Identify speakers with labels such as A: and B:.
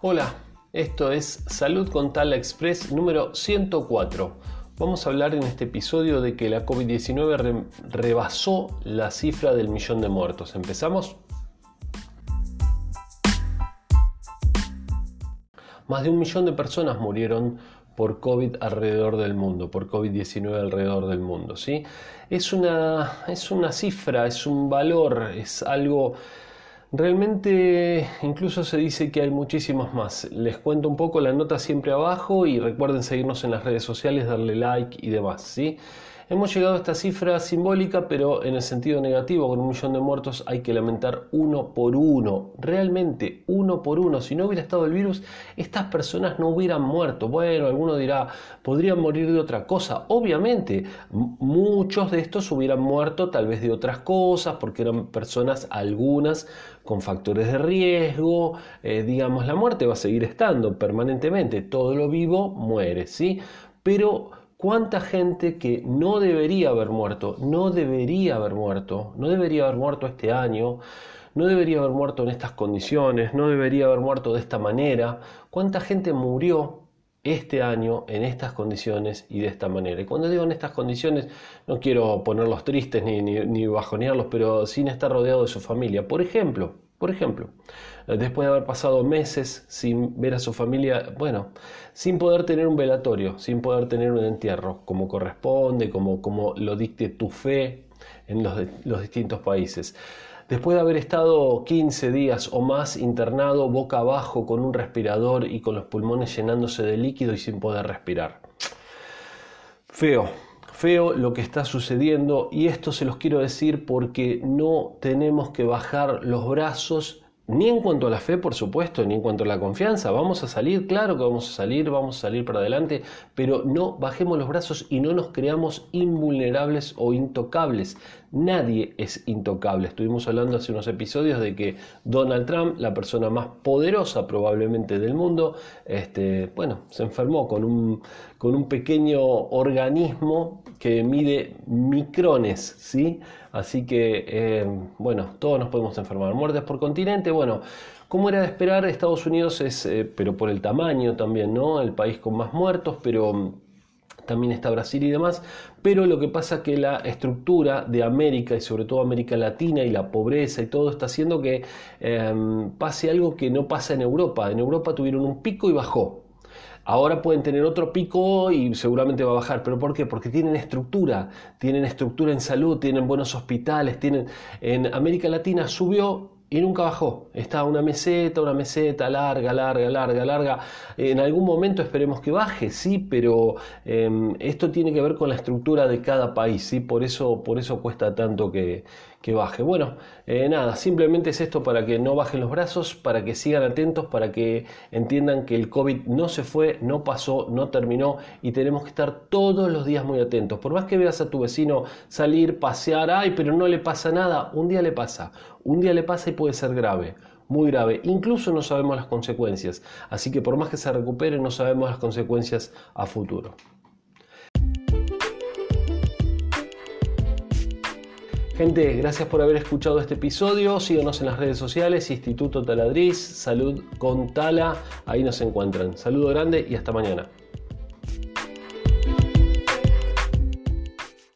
A: Hola, esto es Salud con Tala Express número 104. Vamos a hablar en este episodio de que la COVID-19 rebasó la cifra del millón de muertos. ¿Empezamos? Más de un millón de personas murieron por COVID alrededor del mundo, por COVID-19 alrededor del mundo. ¿sí? Es, una, es una cifra, es un valor, es algo Realmente incluso se dice que hay muchísimos más. Les cuento un poco la nota siempre abajo y recuerden seguirnos en las redes sociales, darle like y demás, ¿sí? Hemos llegado a esta cifra simbólica, pero en el sentido negativo, con un millón de muertos hay que lamentar uno por uno, realmente uno por uno. Si no hubiera estado el virus, estas personas no hubieran muerto. Bueno, alguno dirá, podrían morir de otra cosa. Obviamente, muchos de estos hubieran muerto tal vez de otras cosas, porque eran personas, algunas, con factores de riesgo. Eh, digamos, la muerte va a seguir estando permanentemente. Todo lo vivo muere, ¿sí? Pero ¿Cuánta gente que no debería haber muerto, no debería haber muerto, no debería haber muerto este año, no debería haber muerto en estas condiciones, no debería haber muerto de esta manera? ¿Cuánta gente murió este año en estas condiciones y de esta manera? Y cuando digo en estas condiciones, no quiero ponerlos tristes ni, ni, ni bajonearlos, pero sin estar rodeado de su familia. Por ejemplo, por ejemplo, después de haber pasado meses sin ver a su familia, bueno, sin poder tener un velatorio, sin poder tener un entierro como corresponde, como, como lo dicte tu fe en los, los distintos países. Después de haber estado 15 días o más internado boca abajo con un respirador y con los pulmones llenándose de líquido y sin poder respirar. Feo, feo lo que está sucediendo y esto se los quiero decir porque no tenemos que bajar los brazos ni en cuanto a la fe, por supuesto, ni en cuanto a la confianza. Vamos a salir, claro que vamos a salir, vamos a salir para adelante, pero no bajemos los brazos y no nos creamos invulnerables o intocables. Nadie es intocable. Estuvimos hablando hace unos episodios de que Donald Trump, la persona más poderosa probablemente del mundo, este, bueno, se enfermó con un, con un pequeño organismo que mide micrones, ¿sí? Así que, eh, bueno, todos nos podemos enfermar. Muertes por continente, bueno, como era de esperar, Estados Unidos es, eh, pero por el tamaño también, ¿no? El país con más muertos, pero mm, también está Brasil y demás, pero lo que pasa es que la estructura de América y sobre todo América Latina y la pobreza y todo está haciendo que em, pase algo que no pasa en Europa. En Europa tuvieron un pico y bajó, Ahora pueden tener otro pico y seguramente va a bajar. ¿Pero por qué? Porque tienen estructura, tienen estructura en salud, tienen buenos hospitales, tienen... En América Latina subió y nunca bajó. Está una meseta, una meseta larga, larga, larga, larga. En algún momento esperemos que baje, sí, pero em, esto tiene que ver con la estructura de cada país, sí, por eso, por eso cuesta tanto que, que baje. Bueno, eh, nada, simplemente es esto para que no bajen los brazos, para que sigan atentos, para que entiendan que el COVID no se fue, no pasó, no terminó y tenemos que estar todos los días muy atentos. Por más que veas a tu vecino salir, pasear, ay, pero no le pasa nada, un día le pasa, un día le pasa y puede ser grave muy grave. Incluso no sabemos las consecuencias. Así que por más que se recupere, no sabemos las consecuencias a futuro. Gente, gracias por haber escuchado este episodio. Síganos en las redes sociales, Instituto Taladriz, Salud con Tala, ahí nos encuentran. Saludo grande y hasta mañana.